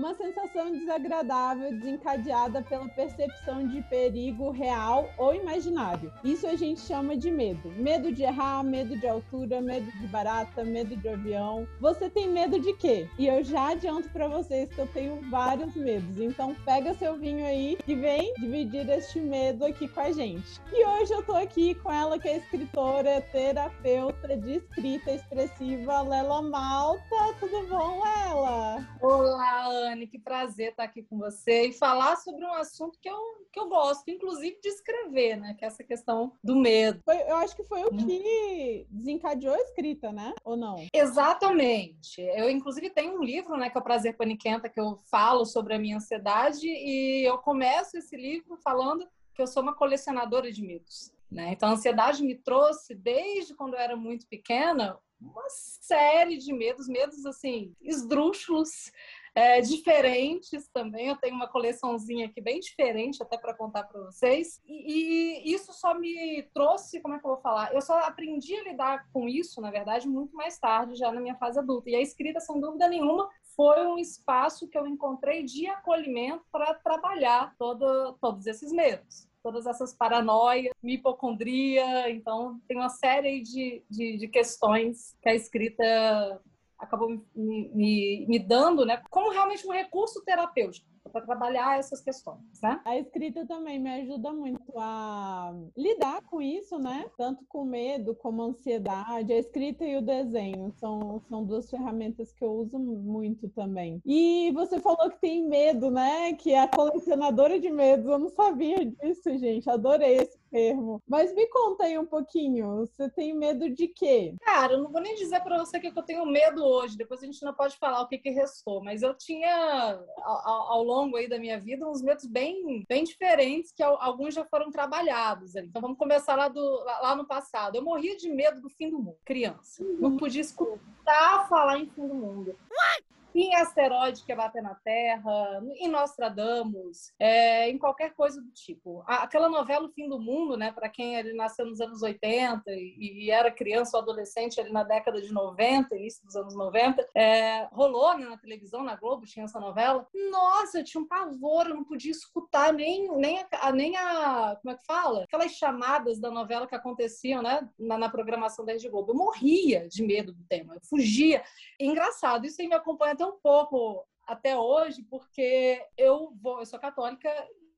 uma sensação desagradável desencadeada pela percepção de perigo real ou imaginário. Isso a gente chama de medo. Medo de errar, medo de altura, medo de barata, medo de avião. Você tem medo de quê? E eu já adianto para vocês que eu tenho vários medos. Então pega seu vinho aí e vem dividir este medo aqui com a gente. E hoje eu tô aqui com ela que é escritora, terapeuta de escrita expressiva, Lela Malta. Tudo bom, Lela? Olá, Anne, que prazer estar aqui com você e falar sobre um assunto que eu, que eu gosto, inclusive de escrever, né? Que é essa questão do medo. Foi, eu acho que foi o que desencadeou a escrita, né? Ou não? Exatamente. Eu, inclusive, tenho um livro, né, que é o Prazer Paniquenta, que eu falo sobre a minha ansiedade e eu começo esse livro falando que eu sou uma colecionadora de mitos. Né? Então, a ansiedade me trouxe, desde quando eu era muito pequena, uma série de medos, medos assim, esdrúxulos, é, diferentes também. Eu tenho uma coleçãozinha aqui bem diferente, até para contar para vocês. E, e, isso só me trouxe, como é que eu vou falar? Eu só aprendi a lidar com isso, na verdade, muito mais tarde, já na minha fase adulta. E a escrita, sem dúvida nenhuma, foi um espaço que eu encontrei de acolhimento para trabalhar todo, todos esses medos todas essas paranoias, hipocondria. Então, tem uma série de, de, de questões que a escrita acabou me, me, me dando, né, como realmente um recurso terapêutico para trabalhar essas questões, né? A escrita também me ajuda muito a lidar com isso, né? Tanto com medo como ansiedade. A escrita e o desenho são, são duas ferramentas que eu uso muito também. E você falou que tem medo, né? Que é a colecionadora de medos. Eu não sabia disso, gente. Adorei esse termo. Mas me conta aí um pouquinho. Você tem medo de quê? Cara, eu não vou nem dizer para você que eu tenho medo hoje. Depois a gente não pode falar o que, que restou. Mas eu tinha, ao, ao longo aí da minha vida, uns medos bem, bem diferentes, que alguns já foram trabalhados. Então vamos começar lá, do, lá no passado. Eu morria de medo do fim do mundo, criança. Não podia escutar falar em fim do mundo. What? Em asteroide que ia bater na Terra, em Nostradamus, é, em qualquer coisa do tipo. Aquela novela O Fim do Mundo, né, para quem ele nasceu nos anos 80 e, e, era criança ou adolescente ali na década de 90, início dos anos 90, é, rolou né, na televisão, na Globo, tinha essa novela. Nossa, eu tinha um pavor, eu não podia escutar nem, nem, a, nem a. Como é que fala? Aquelas chamadas da novela que aconteciam né, na, na programação da Rede Globo. Eu morria de medo do tema, eu fugia. Engraçado, isso aí me acompanha até um pouco até hoje, porque eu vou, eu sou católica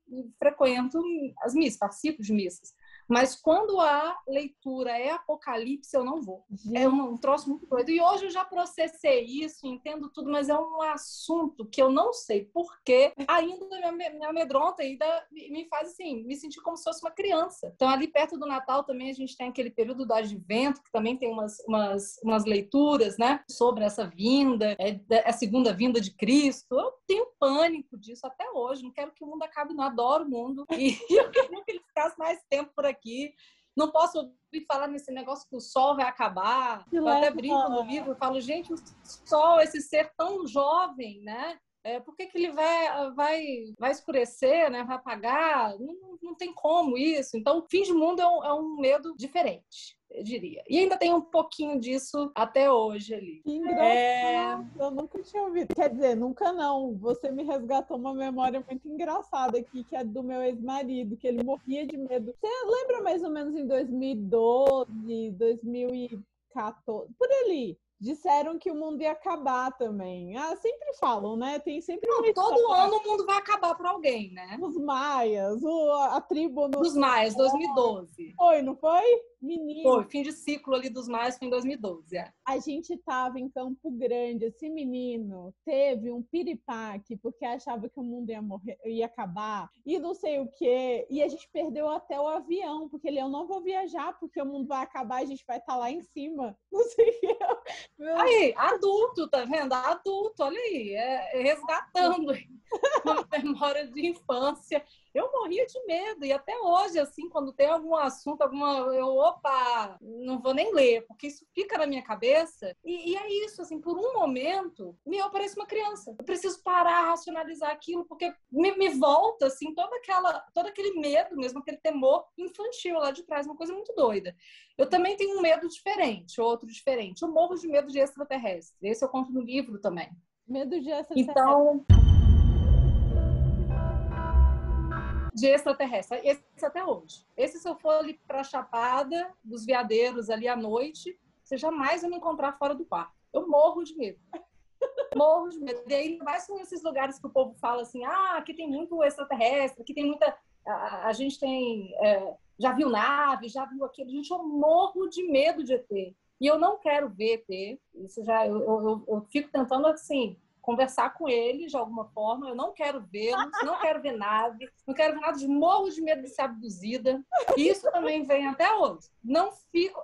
e frequento as missas, participo de missas. Mas quando a leitura é Apocalipse, eu não vou. É um, um troço muito doido. E hoje eu já processei isso, entendo tudo, mas é um assunto que eu não sei porquê, ainda me, me amedronta, ainda me faz assim, me sentir como se fosse uma criança. Então, ali perto do Natal também a gente tem aquele período do advento, que também tem umas, umas, umas leituras, né, sobre essa vinda, é, é a segunda vinda de Cristo. Eu tenho pânico disso até hoje. Não quero que o mundo acabe, não adoro o mundo. E eu queria que ele ficasse mais tempo por aqui aqui. Não posso ouvir falar nesse negócio que o sol vai acabar. Eu até brinco no livro, falo, gente, o sol, esse ser tão jovem, né? É, por que, que ele vai, vai, vai escurecer, né? vai apagar? Não, não tem como isso. Então, o fim de mundo é um, é um medo diferente eu diria. E ainda tem um pouquinho disso até hoje ali. Que engraçado. É... Eu nunca tinha ouvido. Quer dizer, nunca não. Você me resgatou uma memória muito engraçada aqui, que é do meu ex-marido, que ele morria de medo. Você lembra mais ou menos em 2012, 2014, por ali? Disseram que o mundo ia acabar também. Ah, sempre falam, né? Tem sempre não, todo ano o mundo vai acabar para alguém, né? Os maias, o, a tribo no... Os maias, 2012. Foi, não foi? Menino. Foi, fim de ciclo ali dos maias foi em 2012, é. A gente tava em Campo Grande, esse menino teve um piripaque porque achava que o mundo ia morrer, ia acabar e não sei o quê. E a gente perdeu até o avião, porque ele eu não vou viajar porque o mundo vai acabar, a gente vai estar tá lá em cima. Não sei o que. Meu... Aí, adulto, tá vendo? Adulto, olha aí, é, é resgatando uma memória de infância. Eu morria de medo, e até hoje, assim, quando tem algum assunto, alguma. Eu, opa, não vou nem ler, porque isso fica na minha cabeça. E, e é isso, assim, por um momento, me eu pareço uma criança. Eu preciso parar, racionalizar aquilo, porque me, me volta, assim, toda aquela, todo aquele medo mesmo, aquele temor infantil lá de trás, uma coisa muito doida. Eu também tenho um medo diferente, outro diferente. Eu morro de medo de extraterrestre. Esse eu conto no livro também. Medo de extraterrestre. Então. De extraterrestre. Esse até hoje. Esse, se eu for ali pra Chapada, dos veadeiros ali à noite, você jamais vai me encontrar fora do quarto. Eu morro de medo. morro de medo. E aí, mais com esses lugares que o povo fala assim, ah, aqui tem muito extraterrestre, aqui tem muita... A, a gente tem... É, já viu nave, já viu aquilo. Gente, eu morro de medo de ET. E eu não quero ver ET. Isso já... Eu, eu, eu fico tentando, assim conversar com ele de alguma forma. Eu não quero vê-los, não quero ver nave, não quero ver nada de morro de medo de ser abduzida. Isso também vem até hoje. Não fico.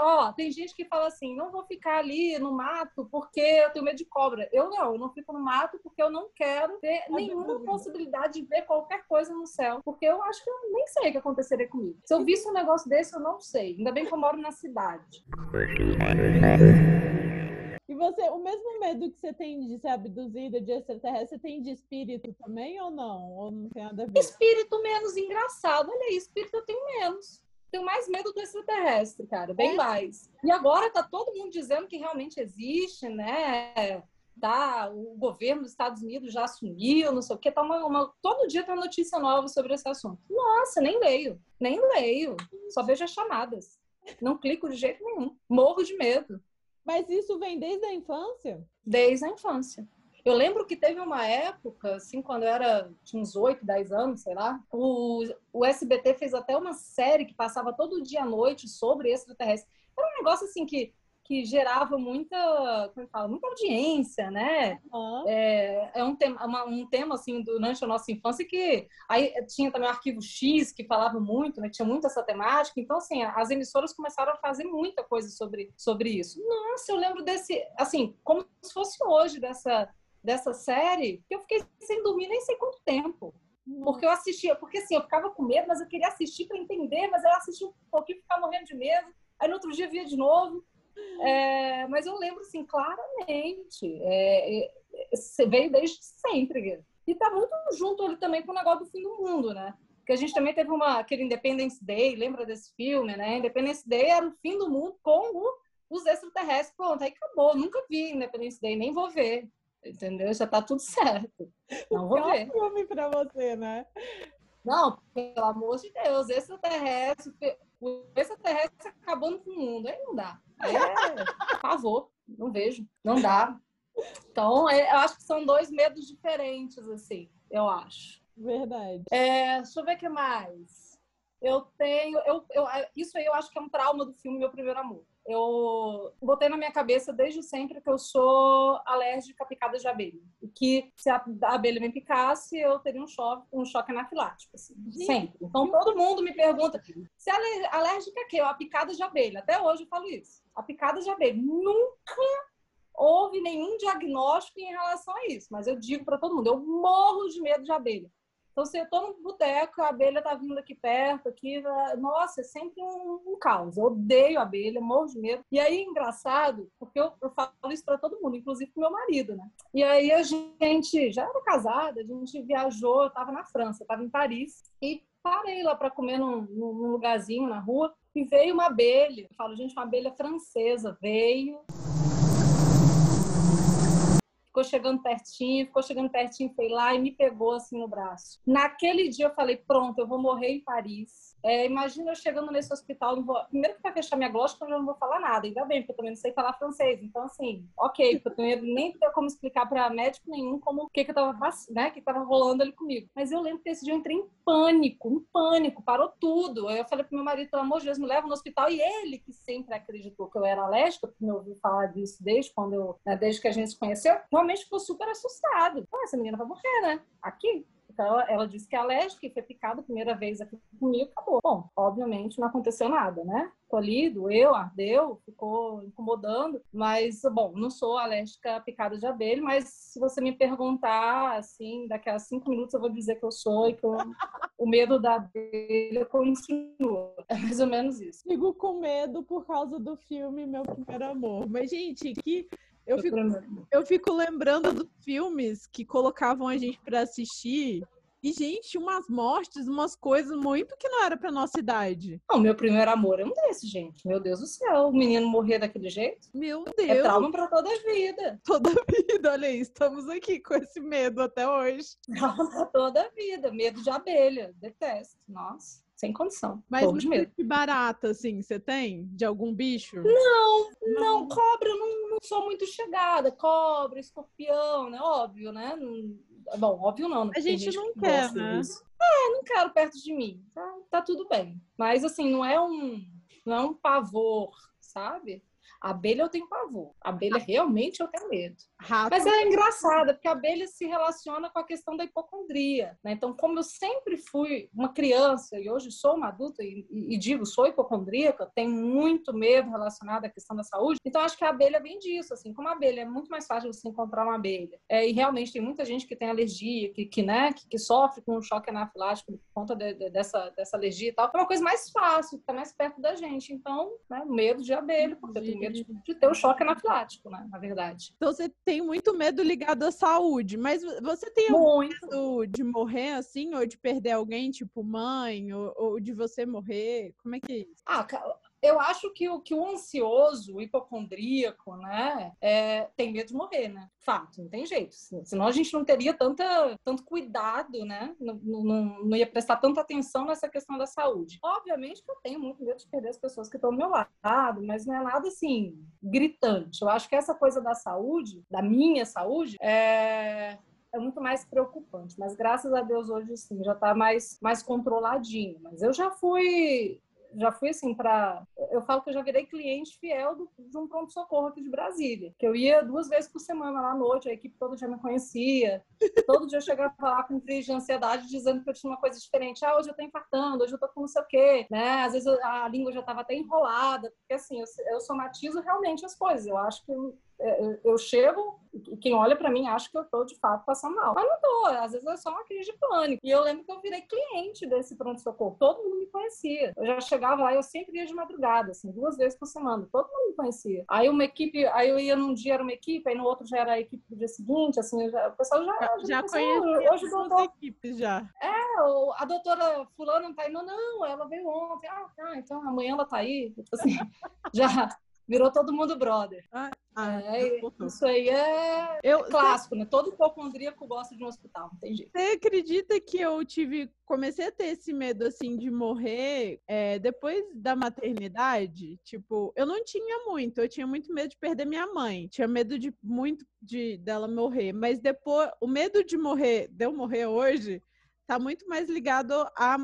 Ó, tem gente que fala assim: não vou ficar ali no mato porque eu tenho medo de cobra. Eu não, eu não fico no mato porque eu não quero ter nenhuma possibilidade de ver qualquer coisa no céu. Porque eu acho que eu nem sei o que aconteceria comigo. Se eu visse um negócio desse, eu não sei. Ainda bem que eu moro na cidade. Você, o mesmo medo que você tem de ser abduzida, de extraterrestre, você tem de espírito também ou não? Ou não tem nada a ver? Espírito menos engraçado. Olha aí, espírito eu tenho menos. Tenho mais medo do extraterrestre, cara, bem é? mais. E agora tá todo mundo dizendo que realmente existe, né? Tá, o governo dos Estados Unidos já assumiu, não sei o quê. Tá uma, uma, todo dia tem uma notícia nova sobre esse assunto. Nossa, nem leio, nem leio. Só vejo as chamadas. Não clico de jeito nenhum. Morro de medo. Mas isso vem desde a infância? Desde a infância. Eu lembro que teve uma época, assim, quando eu era, tinha uns 8, 10 anos, sei lá, o, o SBT fez até uma série que passava todo dia à noite sobre extraterrestre. Era um negócio, assim, que que gerava muita, como fala, muita audiência, né? Uhum. É, é um tema, uma, um tema assim durante a nossa infância que aí tinha também o Arquivo X que falava muito, né? Tinha muito essa temática. Então assim, as emissoras começaram a fazer muita coisa sobre sobre isso. Nossa, eu lembro desse, assim, como se fosse hoje dessa dessa série, que eu fiquei sem dormir nem sei quanto tempo. Porque eu assistia, porque assim, eu ficava com medo, mas eu queria assistir para entender, mas eu assistia um pouquinho e ficava morrendo de medo. Aí no outro dia via de novo. É, mas eu lembro, assim, claramente. É, é, veio desde sempre. E tá muito junto ali também com o negócio do fim do mundo, né? Porque a gente também teve uma, aquele Independence Day, lembra desse filme, né? Independence Day era o fim do mundo com o, os extraterrestres. Pronto, aí acabou. Nunca vi Independence Day, nem vou ver. Entendeu? Já tá tudo certo. Não vou ver. É um filme pra você, né? Não, pelo amor de Deus, extraterrestre, o extraterrestre acabando com o mundo. Aí não dá. Aí é pavor. Não vejo. Não dá. Então, é, eu acho que são dois medos diferentes, assim, eu acho. Verdade. É, deixa eu ver o que mais. Eu tenho. Eu, eu, isso aí eu acho que é um trauma do filme Meu Primeiro Amor eu botei na minha cabeça desde sempre que eu sou alérgica a picadas de abelha. E que se a abelha me picasse, eu teria um choque, um choque anafilático, assim, sempre. Então todo mundo me pergunta, se é alérgica a quê? A picada de abelha. Até hoje eu falo isso. A picada de abelha. Nunca houve nenhum diagnóstico em relação a isso, mas eu digo para todo mundo, eu morro de medo de abelha. Então, se eu estou no boteco, a abelha tá vindo aqui perto, aqui, nossa, é sempre um, um caos. Eu odeio abelha, morro de medo. E aí, engraçado, porque eu, eu falo isso para todo mundo, inclusive pro meu marido, né? E aí a gente já era casada, a gente viajou, eu estava na França, estava em Paris, e parei lá para comer num, num lugarzinho na rua, e veio uma abelha. Eu falo, gente, uma abelha francesa veio ficou chegando pertinho, ficou chegando pertinho, foi lá e me pegou assim no braço. Naquele dia eu falei, pronto, eu vou morrer em Paris. É, imagina eu chegando nesse hospital, não vou... primeiro que vai fechar minha glóstica, eu não vou falar nada, ainda bem, porque eu também não sei falar francês. Então, assim, ok, porque eu nem tenho como explicar para médico nenhum como o que que tava, né, que tava rolando ali comigo. Mas eu lembro que esse dia eu entrei em pânico, em pânico, parou tudo. Aí eu falei pro meu marido, pelo amor de Deus, me leva no hospital. E ele, que sempre acreditou que eu era alérgica, porque me ouviu falar disso desde quando eu, né, desde que a gente se conheceu, realmente ficou super assustado. Ah, essa menina vai morrer, né? Aqui. Então, ela disse que é alérgica e foi picada a primeira vez aqui comigo, acabou. Bom, obviamente não aconteceu nada, né? Ficou ali, doeu, ardeu, ficou incomodando, mas, bom, não sou alérgica a picada de abelha, mas se você me perguntar, assim, daqui a cinco minutos eu vou dizer que eu sou e que eu, o medo da abelha continua. É mais ou menos isso. Sigo com medo por causa do filme Meu Primeiro Amor. Mas, gente, que eu fico, eu fico lembrando dos filmes que colocavam a gente para assistir E, gente, umas mortes, umas coisas muito que não era pra nossa idade. Não, meu primeiro amor é um desse, gente. Meu Deus do céu, o menino morrer daquele jeito. Meu É Deus. trauma pra toda a vida. Toda a vida, olha aí, estamos aqui com esse medo até hoje. Trauma pra toda a vida. Medo de abelha. Detesto. Nossa, sem condição. Mas Morro de medo. barata, assim, você tem? De algum bicho? Não, não, cobra, não, não sou muito chegada. Cobra, escorpião, né? Óbvio, né? Não- Bom, óbvio não. né? A Tem gente não que quer, né? disso. É, não quero perto de mim. Tá, tá tudo bem. Mas assim, não é um, não é um pavor, sabe? Abelha eu tenho pavor. Abelha realmente eu tenho medo. Rato. Mas é engraçado, porque a abelha se relaciona com a questão da hipocondria. Né? Então, como eu sempre fui uma criança e hoje sou uma adulta e, e- digo sou hipocondríaca, tenho muito medo relacionado à questão da saúde, então acho que a abelha vem disso. Assim, como a abelha é muito mais fácil você encontrar uma abelha. É, e realmente tem muita gente que tem alergia, que, que, né, que, que sofre com um choque anafilático por conta de- de- dessa, dessa alergia e tal. É uma coisa mais fácil, está mais perto da gente. Então, né, medo de abelha, porque eu tenho medo de, de ter o choque anafilático, né, na verdade. Então você tem muito medo ligado à saúde, mas você tem algum Muito. medo de morrer assim, ou de perder alguém, tipo mãe, ou, ou de você morrer? Como é que é isso? Ah, eu acho que o, que o ansioso, o hipocondríaco, né, é, tem medo de morrer, né? Fato, não tem jeito. Se- Senão a gente não teria tanta, tanto cuidado, né? Não, não, não ia prestar tanta atenção nessa questão da saúde. Obviamente que eu tenho muito medo de perder as pessoas que estão ao meu lado, mas não é nada assim gritante. Eu acho que essa coisa da saúde, da minha saúde, é, é muito mais preocupante. Mas graças a Deus hoje sim já está mais, mais controladinho. Mas eu já fui. Já fui assim para. Eu falo que eu já virei cliente fiel do- de um pronto-socorro aqui de Brasília. Que eu ia duas vezes por semana lá à noite, a equipe toda já me conhecia. Todo dia eu chegava lá com crise de ansiedade, dizendo que eu tinha uma coisa diferente. Ah, hoje eu tô infartando, hoje eu tô com não sei o quê. Né? Às vezes eu- a língua já estava até enrolada. Porque assim, eu, eu somatizo realmente as coisas. Eu acho que eu, eu- chego e quem olha para mim acha que eu tô de fato passando mal. Mas não tô, às vezes é só uma crise de pânico. E eu lembro que eu virei cliente desse pronto-socorro. Todo mundo conhecia. Eu já chegava lá, eu sempre ia de madrugada, assim, duas vezes por semana. Todo mundo me conhecia. Aí uma equipe, aí eu ia num dia era uma equipe, aí no outro já era a equipe do dia seguinte, assim, já- o pessoal já, Já, já conhecia. conheci Hoje doutor equipes já. é, o- a doutora fulana não tá indo, não, ela veio ontem. Ah, tá, então amanhã ela tá aí. Tipo assim, já virou todo mundo brother. Ah, É, voltou. isso aí é eu, clássico, né? Todo hipocondríaco gosta de um hospital, jeito. Você acredita que eu tive, comecei a ter esse medo assim de morrer é, depois da maternidade? Tipo, eu não tinha muito, eu tinha muito medo de perder minha mãe, tinha medo de muito de dela morrer, mas depois o medo de morrer, de eu morrer hoje, tá muito mais ligado à,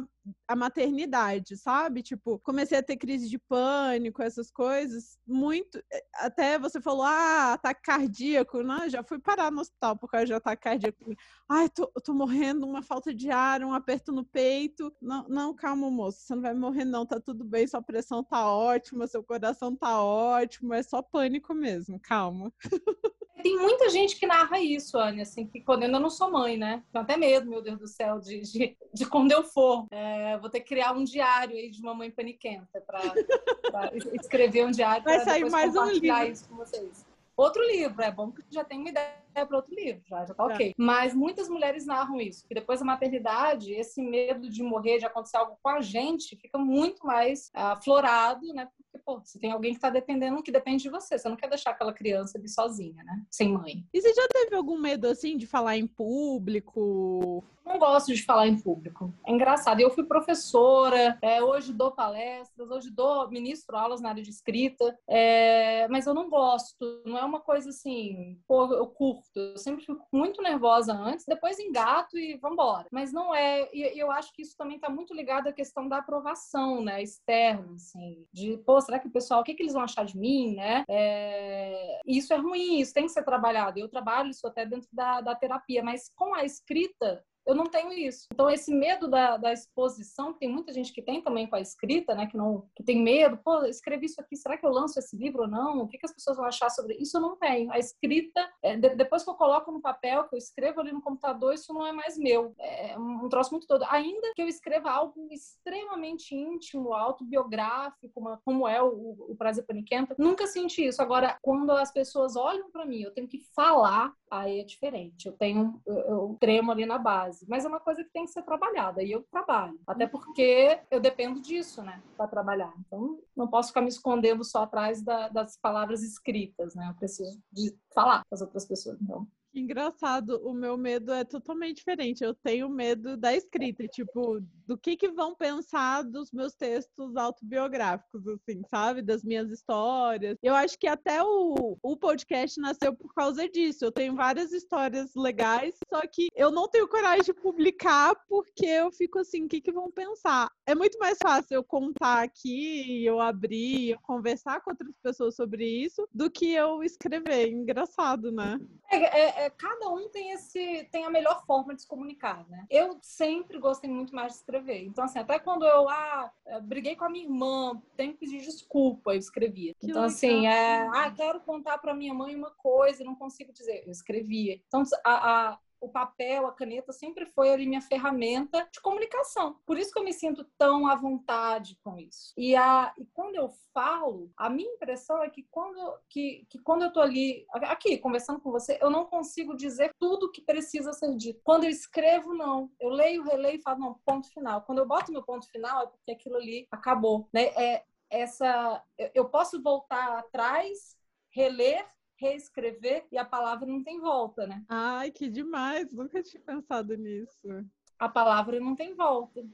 à maternidade, sabe? Tipo, comecei a ter crise de pânico, essas coisas, muito. eh, Até você falou, ah, ataque cardíaco, né? Já fui parar no hospital por causa de ataque cardíaco. Ai, tô, tô morrendo, uma falta de ar, um aperto no peito. Não, não, calma, moço, você não vai morrer, não, tá tudo bem, sua pressão tá ótima, seu coração tá ótimo, é só pânico mesmo, calma. Tem muita gente que narra isso, Anne, assim, que quando eu não sou mãe, né? Tenho até medo, meu Deus do céu, de, de, de quando eu for. É, vou ter que criar um diário aí de mamãe paniquenta para escrever um diário Vai para sair mais um livro. isso com vocês. Outro livro, é bom que já tem uma ideia para outro livro, já, já tá Tá. ok. Mas muitas mulheres narram isso, que depois da maternidade, esse medo de morrer, de acontecer algo com a gente, fica muito mais ah, aflorado, né? Pô, você tem alguém que tá dependendo, que depende de você. Você não quer deixar aquela criança ali sozinha, né? Sem mãe. E você já teve algum medo, assim, de falar em público? Não gosto de falar em público. É engraçado. Eu fui professora, é, hoje dou palestras, hoje dou, ministro aulas na área de escrita, é, mas eu não gosto. Não é uma coisa assim, pô, eu curto. Eu sempre fico muito nervosa antes, depois engato e vambora. Mas não é. E eu acho que isso também está muito ligado à questão da aprovação, né, externa, assim, de, pô, será que o pessoal, o que, que eles vão achar de mim, né? É, isso é ruim, isso tem que ser trabalhado. Eu trabalho isso até dentro da, da terapia, mas com a escrita eu não tenho isso. Então, esse medo da, da exposição, tem muita gente que tem também com a escrita, né? Que, não, que tem medo, pô, escrevi isso aqui, será que eu lanço esse livro ou não? O que, que as pessoas vão achar sobre isso? Eu não tenho. A escrita, é, de, depois que eu coloco no papel, que eu escrevo ali no computador, isso não é mais meu. É um troço muito todo. Ainda que eu escreva algo extremamente íntimo, autobiográfico, uma, como é o, o Prazer Paniquenta, nunca senti isso. Agora, quando as pessoas olham para mim, eu tenho que falar, aí é diferente. Eu tenho, eu, eu tremo ali na base. mas é uma coisa que tem que ser trabalhada e eu trabalho. Até uhum. porque eu dependo disso, né, para trabalhar. Então, não posso ficar me escondendo só atrás da, das palavras escritas, né? Eu preciso de falar com as outras pessoas. Então, Engraçado, o meu medo é totalmente diferente. Eu tenho medo da escrita, tipo, do que que vão pensar dos meus textos autobiográficos, assim, sabe? Das minhas histórias. Eu acho que até o, o podcast nasceu por causa disso. Eu tenho várias histórias legais, só que eu não tenho coragem de publicar porque eu fico assim, o que que vão pensar? É muito mais fácil eu contar aqui, eu abrir, eu conversar com outras pessoas sobre isso, do que eu escrever. Engraçado, né? É, é, é, cada um tem esse tem a melhor forma de se comunicar, né? Eu sempre gostei muito mais de escrever. Então, assim, até quando eu ah, briguei com a minha irmã, tenho que pedir desculpa, eu escrevia. Que então, legal. assim, é, ah, quero contar para minha mãe uma coisa, não consigo dizer, eu escrevia. Então, a, a o papel, a caneta sempre foi ali minha ferramenta de comunicação. Por isso que eu me sinto tão à vontade com isso. E, a, e quando eu falo, a minha impressão é que quando, que, que quando eu tô ali, aqui, conversando com você, eu não consigo dizer tudo que precisa ser dito. Quando eu escrevo, não. Eu leio, releio e falo, não, ponto final. Quando eu boto meu ponto final, é porque aquilo ali acabou. Né? É, essa, eu posso voltar atrás, reler reescrever e a palavra não tem volta, né? Ai, que demais! Nunca tinha pensado nisso. A palavra não tem volta.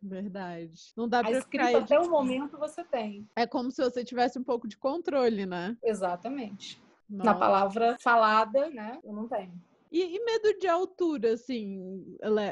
Verdade. Não dá para ficar até o momento você tem. É como se você tivesse um pouco de controle, né? Exatamente. Nossa. Na palavra falada, né? Eu não tenho. E, e, medo de altura, assim?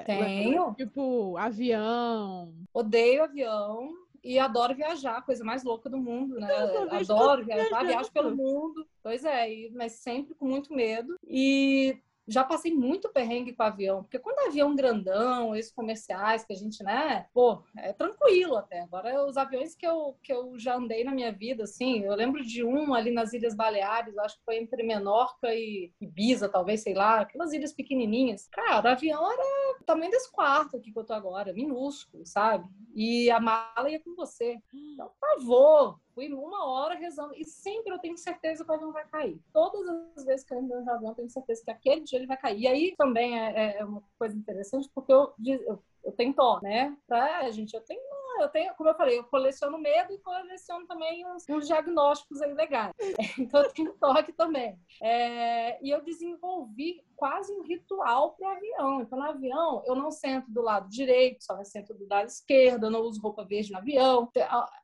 Tenho. Tipo, avião. Odeio avião e adoro viajar, coisa mais louca do mundo, né? Adoro viajar, viajo pelo mundo. Pois é, mas sempre com muito medo. E já passei muito perrengue com avião, porque quando é avião grandão, esses comerciais que a gente, né, pô, é tranquilo até. Agora, os aviões que eu, que eu já andei na minha vida, assim, eu lembro de um ali nas Ilhas Baleares, acho que foi entre Menorca e Ibiza, talvez, sei lá, aquelas ilhas pequenininhas. Cara, o avião era o tamanho desse quarto aqui que eu tô agora, minúsculo, sabe? E a mala ia com você. Então, por favor, fui uma hora rezando e sempre eu tenho certeza que o avião vai cair. Todas as vezes que eu ando no avião, eu tenho certeza que aquele dia ele vai cair. E aí também é, é uma coisa interessante, porque eu, eu, eu tenho dó, né? Pra gente, eu tenho eu tenho, como eu falei, eu coleciono medo e coleciono também uns, uns diagnósticos aí legais. Então eu tenho toque também. É, e eu desenvolvi quase um ritual para avião. Então, no avião, eu não sento do lado direito, só sento do lado esquerdo, eu não uso roupa verde no avião.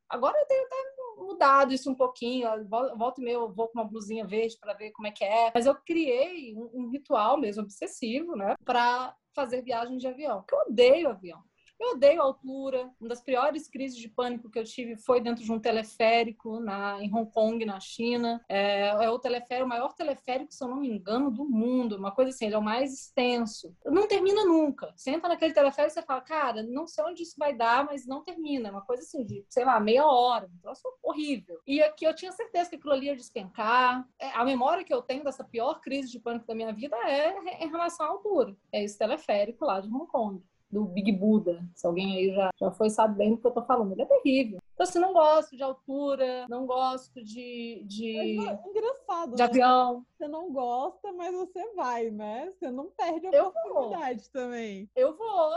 Agora eu tenho até mudado isso um pouquinho. Volta e meia eu vou com uma blusinha verde para ver como é que é. Mas eu criei um, um ritual mesmo obsessivo, né? Para fazer viagem de avião. Porque eu odeio avião. Eu odeio altura. Uma das piores crises de pânico que eu tive foi dentro de um teleférico na, em Hong Kong, na China. É, é o teleférico, o maior teleférico, se eu não me engano, do mundo. Uma coisa assim, ele é o mais extenso. Não termina nunca. Você entra naquele teleférico e você fala, cara, não sei onde isso vai dar, mas não termina. É uma coisa assim de, sei lá, meia hora. Um troço horrível. E aqui eu tinha certeza que aquilo ali ia despencar. É, a memória que eu tenho dessa pior crise de pânico da minha vida é em relação à altura. É esse teleférico lá de Hong Kong do Big Buda. Se alguém aí já, já foi sabendo do que eu tô falando. Ele é terrível. Então, assim, não gosto de altura, não gosto de. de... É engraçado. De né? avião. Você não gosta, mas você vai, né? Você não perde a oportunidade também. Eu vou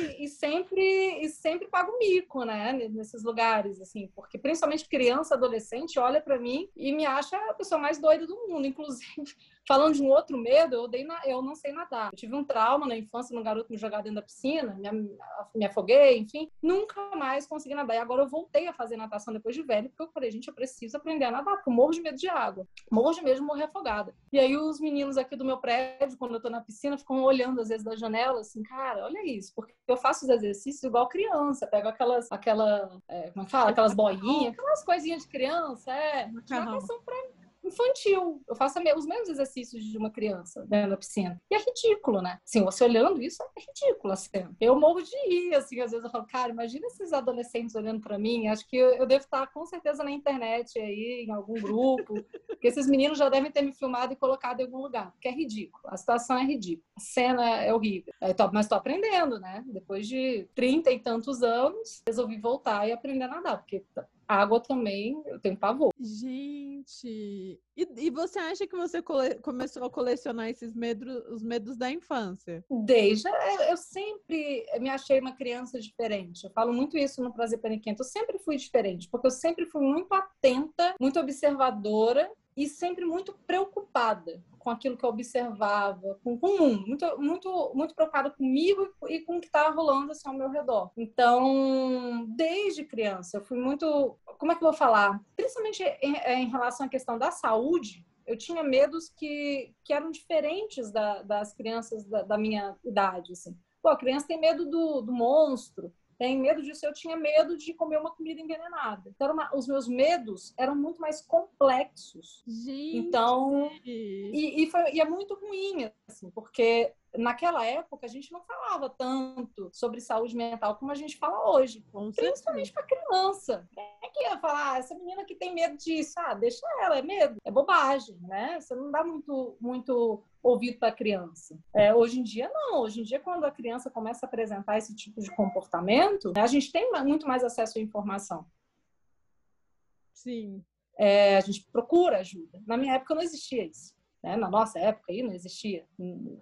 e, e, sempre e sempre pago mico, né? Nesses lugares, assim, porque principalmente criança, adolescente, olha para mim e me acha a pessoa mais doida do mundo. Inclusive, falando de um outro medo, eu, dei na, eu não sei nadar. Eu tive um trauma na infância, um garoto me jogar dentro da piscina, me, me afoguei, enfim, nunca mais consegui nadar. E agora eu voltei a fazer natação depois de velho, porque eu falei, gente, eu preciso aprender a nadar, porque eu morro de medo de água. Morro de medo de morrer afogada. E aí os meninos aqui do meu prédio, quando eu tô na piscina, ficam olhando às vezes da janela, assim, cara, olha isso, porque eu faço os exercícios igual criança, pego aquelas, aquela, é, como é que fala? Aquelas boinhas, aquelas coisinhas de criança, é, natação pra infantil. Eu faço os mesmos exercícios de uma criança dentro da piscina. E é ridículo, né? Assim, você olhando isso, é ridículo, assim. Eu morro de rir, assim, às vezes eu falo, cara, imagina esses adolescentes olhando para mim. Acho que eu, devo estar com certeza na internet aí, em algum grupo, porque esses meninos já devem ter me filmado e colocado em algum lugar, porque é ridículo. A situação é ridícula. A cena é horrível. É, mas tô aprendendo, né? Depois de trinta e tantos anos, resolvi voltar e aprender a nadar, porque Água também, eu tenho pavor. Gente, e, e você acha que você cole, começou a colecionar esses medos, os medos da infância? Desde, é, eu sempre me achei uma criança diferente. Eu falo muito isso no Prazer Paniquento. Eu sempre fui diferente, porque eu sempre fui muito atenta, muito observadora e sempre muito preocupada com aquilo que eu observava, com, com o mundo, muito, muito, muito preocupada comigo e com o que estava rolando assim, ao meu redor. Então, desde criança, eu fui muito. Como é que eu vou falar? Principalmente em, em relação à questão da saúde, eu tinha medos que, que eram diferentes da, das crianças da, da, minha idade. Assim. Pô, a criança tem medo do, do monstro, tem medo disso. Eu tinha medo de comer uma comida envenenada. Então, uma, os meus medos eram muito mais complexos. Gente. Então, e, e, foi, e é muito ruim, assim, porque naquela época a gente não falava tanto sobre saúde mental como a gente fala hoje, Com principalmente para criança. Quem é que ia falar, ah, essa menina que tem medo disso, ah, deixa ela, é medo, é bobagem, né? Você não dá muito, muito ouvido para a criança. É, hoje em dia, não. Hoje em dia, quando a criança começa a apresentar esse tipo de comportamento, a gente tem muito mais acesso à informação. Sim. É, a gente procura ajuda. Na minha época não existia isso. Né? Na nossa época aí não existia.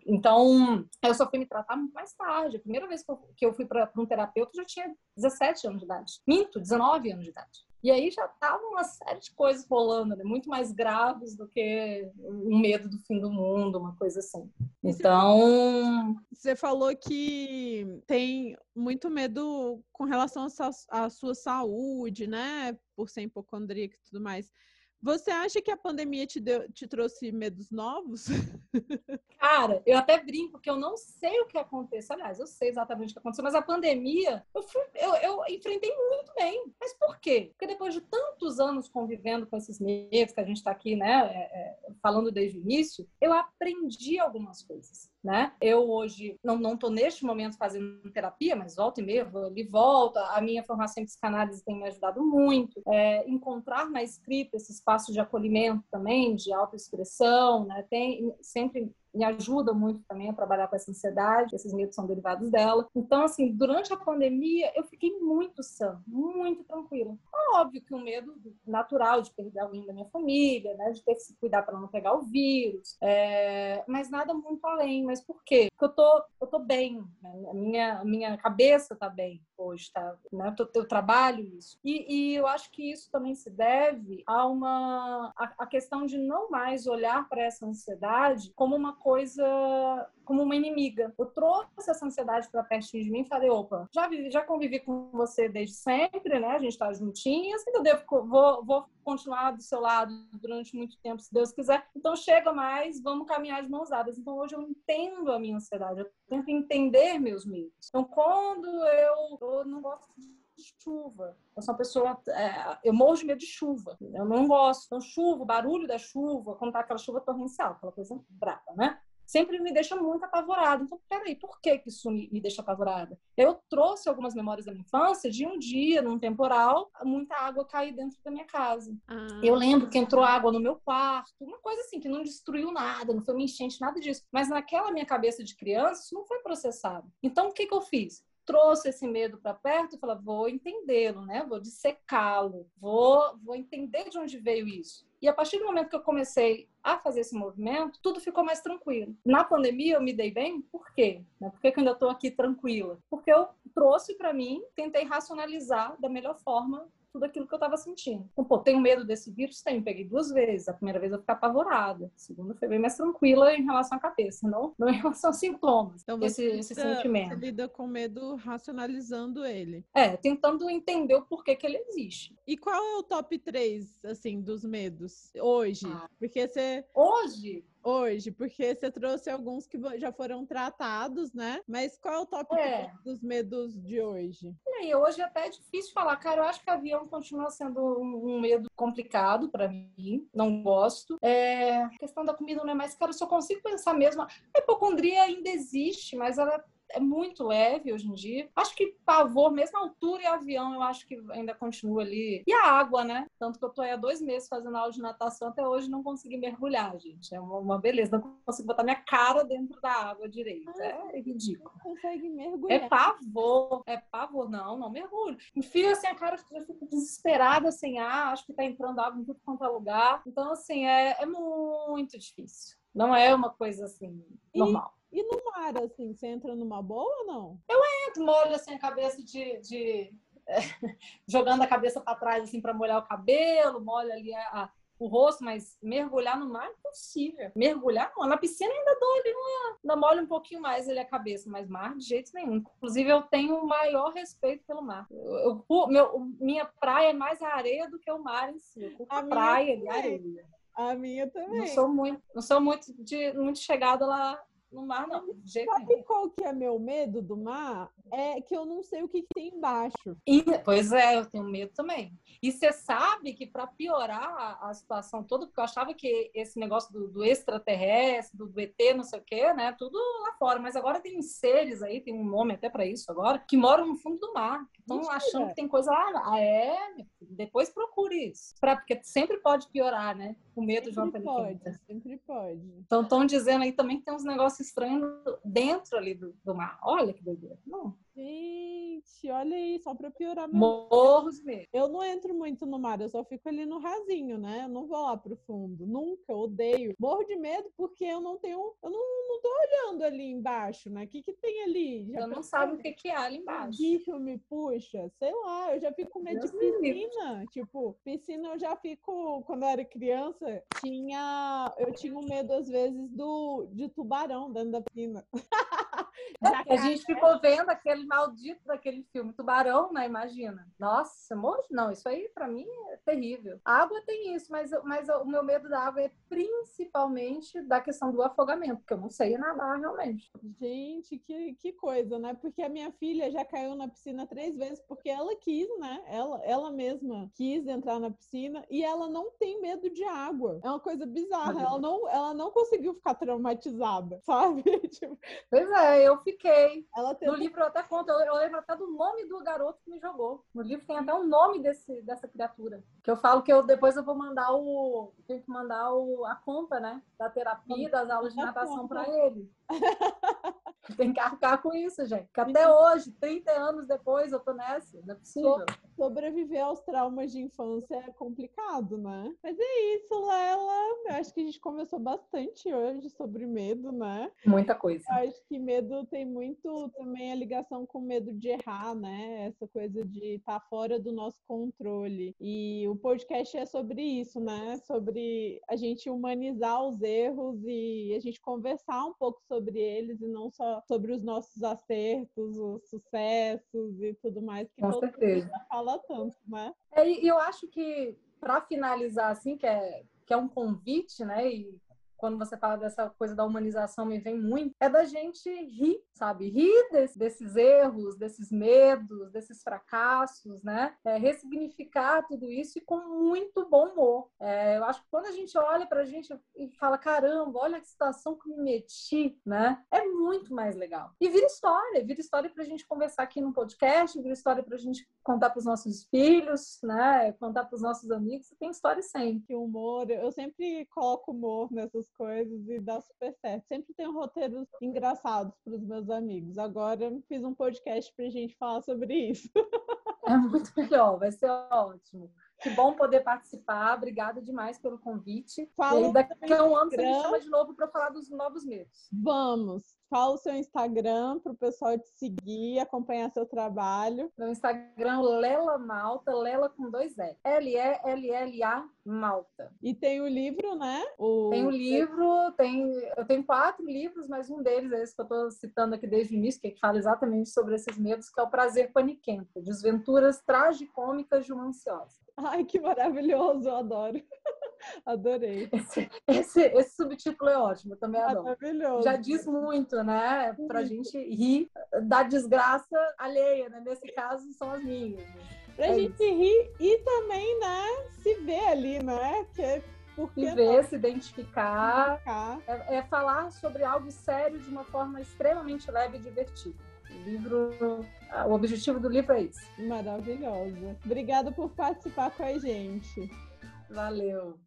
Então, eu só fui me tratar mais tarde. A primeira vez que eu fui para um terapeuta, eu já tinha 17 anos de idade. Minto, 19 anos de idade. E aí já tava uma série de coisas rolando, né? muito mais graves do que um medo do fim do mundo, uma coisa assim. Então. Você falou que tem muito medo com relação à sua saúde, né? Por ser hipocondríaco e tudo mais. Você acha que a pandemia te, deu, te trouxe medos novos? Cara, eu até brinco que eu não sei o que aconteceu. Aliás, eu sei exatamente o que aconteceu, mas a pandemia eu, fui, eu, eu enfrentei muito bem. Mas por quê? Porque depois de tantos anos convivendo com esses medos que a gente está aqui, né, é, é, falando desde o início, eu aprendi algumas coisas né? Eu hoje não não estou neste momento fazendo terapia, mas volta e meia vou ali volta. A minha formação em psicanálise tem me ajudado muito. É, encontrar na escrita esse espaço de acolhimento também, de autoexpressão, né? Tem sempre me ajuda muito também a trabalhar com essa ansiedade, esses medos são derivados dela. Então, assim, durante a pandemia, eu fiquei muito sã, muito tranquila. Óbvio que o um medo natural de perder alguém da minha família, né, de ter que se cuidar para não pegar o vírus, é... mas nada muito além. Mas por quê? Porque eu tô, eu tô bem, né? a minha, a minha cabeça tá bem hoje, tá? Né? Eu, eu trabalho isso. E, e, eu acho que isso também se deve a uma a, a questão de não mais olhar para essa ansiedade como uma coisa como uma inimiga. Eu trouxe essa ansiedade para pertinho de mim e falei, opa, já, vivi, já convivi com você desde sempre, né? A gente está juntinhas, então devo, vou, vou continuar do seu lado durante muito tempo, se Deus quiser. Então chega mais, vamos caminhar de mãos dadas. Então hoje eu entendo a minha ansiedade, eu tento entender meus medos. Então quando eu, eu não gosto de chuva. Eu sou uma pessoa, é, eu morro de medo de chuva. Eu não gosto. Então, chuva, o barulho da chuva, quando tá aquela chuva torrencial, aquela coisa brava, né? Sempre me deixa muito apavorada. Então, peraí, por que, que isso me, me deixa apavorada? Eu trouxe algumas memórias da minha infância de um dia, num temporal, muita água cair dentro da minha casa. Ah. Eu lembro que entrou água no meu quarto, uma coisa assim, que não destruiu nada, não foi uma enchente, nada disso. Mas naquela minha cabeça de criança, isso não foi processado. Então, o que, que eu fiz? Trouxe esse medo para perto e falou: vou entendê-lo, né? Vou dissecá-lo, vou, vou entender de onde veio isso. E a partir do momento que eu comecei a fazer esse movimento, tudo ficou mais tranquilo. Na pandemia eu me dei bem, por quê? Né? Por que, que eu ainda estou aqui tranquila? Porque eu trouxe para mim, tentei racionalizar da melhor forma tudo aquilo que eu estava sentindo. Então, pô, tenho medo desse vírus? Tenho. Peguei duas vezes. A primeira vez eu fiquei apavorada. A segunda foi bem mais tranquila em relação à cabeça, não, não em relação aos sintomas. Então, você esse, esse sentimento. Você lida com medo racionalizando ele. É, tentando entender o porquê que ele existe. E qual é o top 3, assim, dos medos hoje? Ah. Porque você... Hoje? Hoje, porque você trouxe alguns que já foram tratados, né? Mas qual é o top é. dos medos de hoje? E hoje é até difícil falar, cara. Eu acho que avião continua sendo um medo complicado para mim, não gosto. É... A questão da comida não é mais cara, eu só consigo pensar mesmo. A hipocondria ainda existe, mas ela é muito leve hoje em dia. Acho que pavor, mesmo altura e avião, eu acho que ainda continua ali. E a água, né? Tanto que eu tô aí há dois meses fazendo aula de natação, até hoje não consegui mergulhar, gente. É uma beleza. Não consigo botar minha cara dentro da água direito. É ridículo. Não consegue mergulhar. É pavor. É pavor. Não, não mergulho. Enfio assim a cara, eu fico desesperada sem ar, acho que tá entrando água em tudo quanto é lugar. Então, assim, é, é muito difícil. Não é uma coisa assim, normal. E no mar, assim, você entra numa boa ou não? Eu entro, molho assim a cabeça de. de é, jogando a cabeça para trás, assim, para molhar o cabelo, molho ali a, o rosto, mas mergulhar no mar é impossível. Mergulhar não. Na piscina ainda dou ali uma. Ainda molho um pouquinho mais ali a cabeça, mas mar de jeito nenhum. Inclusive, eu tenho o maior respeito pelo mar. Eu, eu, meu, minha praia é mais a areia do que o mar em si. Eu a, praia e areia. A minha também. Não sou muito, não sou muito, de, muito chegada lá no mar, não. De Sabe qual que é meu medo do mar? É que eu não sei o que, que tem embaixo. E, pois é, eu tenho medo também. E você sabe que para piorar a, situação toda, porque eu achava que esse negócio do, do extraterrestre, do, do, ET, não sei o quê, né? Tudo lá fora. Mas agora tem seres aí, tem um nome até para isso agora, que moram no fundo do mar. Estão achando que tem coisa lá. Ah, é? Depois procure isso. Pra, porque sempre pode piorar, né? O medo sempre de uma pode, Sempre pode. Então estão dizendo aí também que tem uns negócios estranhos dentro ali do, do mar. Olha que doideira. Não. Gente, olha aí, só para piorar meu Morros mesmo. Eu não entro muito no mar, eu só fico ali no rasinho, né? Eu não vou lá pro fundo. Nunca, odeio. Morro de medo porque eu não tenho. Eu não, não tô olhando ali embaixo, né? O que, que tem ali? Já eu não sabe o que, que há ali embaixo. bicho me puxa, sei lá, eu já fico com medo de piscina. Tipo, piscina eu já fico. Quando eu era criança, tinha. Eu tinha um medo, às vezes, do de tubarão dentro da piscina. a gente ficou vendo aquele maldito daquele filme Tubarão, né? Imagina. Nossa, morro não, isso aí para mim é terrível. A água tem isso, mas, mas o meu medo da água é principalmente da questão do afogamento, porque eu não sei nadar realmente. Gente, que, que coisa, né? Porque a minha filha já caiu na piscina três vezes porque ela quis, né? Ela, ela mesma quis entrar na piscina e ela não tem medo de água. É uma coisa bizarra. Ela não, ela não conseguiu ficar traumatizada, sabe? tipo... Pois é, eu fiquei. Ela No livro eu até conto, eu, eu, lembro até do nome do garoto que me jogou. No livro tem até o nome desse, dessa criatura. Que eu falo que eu depois eu vou mandar o. Tenho que mandar o, a conta, né? Da terapia, das aulas de natação para ele. Tem que arcar com isso, gente. Que até hoje, 30 anos depois, eu tô nessa. Não é possível. Sobreviver aos traumas de infância é complicado, né? Mas é isso, Lela. Eu acho que a gente conversou bastante hoje sobre medo, né? Muita coisa. Eu acho que medo tem muito também a ligação com medo de errar, né? Essa coisa de estar tá fora do nosso controle. E o podcast é sobre isso, né? Sobre a gente humanizar os erros e a gente conversar um pouco sobre eles e não só sobre os nossos acertos, os sucessos e tudo mais que Com todo certeza. mundo fala tanto, né? É, e eu acho que para finalizar assim, que é que é um convite, né? E quando você fala dessa coisa da humanização, me vem muito, é da gente rir, sabe? Rir desse, desses erros, desses medos, desses fracassos, né? É, ressignificar tudo isso e com muito bom humor. É, eu acho que quando a gente olha pra gente e fala, caramba, olha que situação que me meti, né? É muito mais legal. E vira história, vira história pra gente conversar aqui no podcast, vira história pra gente contar pros nossos filhos, né? Contar pros nossos amigos, tem história sempre. Humor, eu sempre coloco humor nessas coisas e dá super certo. Sempre tenho roteiros engraçados para os meus amigos. Agora fiz um podcast para a gente falar sobre isso. É muito melhor, vai ser ótimo. Que bom poder participar. Obrigada demais pelo convite. Fala e daqui a um ano você me chama de novo para falar dos novos medos. Vamos. Fala o seu Instagram para o pessoal te seguir, acompanhar seu trabalho. Meu Instagram, Lela Malta, Lela com dois L. L-E-L-L-A Malta. E tem o livro, né? O... Tem o livro, tem, eu tenho quatro livros, mas um deles é esse que eu estou citando aqui desde o início, que fala exatamente sobre esses medos, que é o Prazer Paniquento, Desventuras Tragicômicas de uma Ansiosa. Ai, que maravilhoso, eu adoro. Adorei. Esse, esse, esse, subtítulo é ótimo, também adoro. Maravilhoso. Já diz muito, né? Pra uhum. gente rir da desgraça alheia, né? Nesse caso, são as minhas. Pra é gente isso. rir e também, né, se ver ali, né? Que Porque e ver, se identificar. É, é, falar sobre algo sério de uma forma extremamente leve e divertida. O livro, o objetivo do livro é esse. Maravilhosa. Obrigada por participar com a gente. Valeu.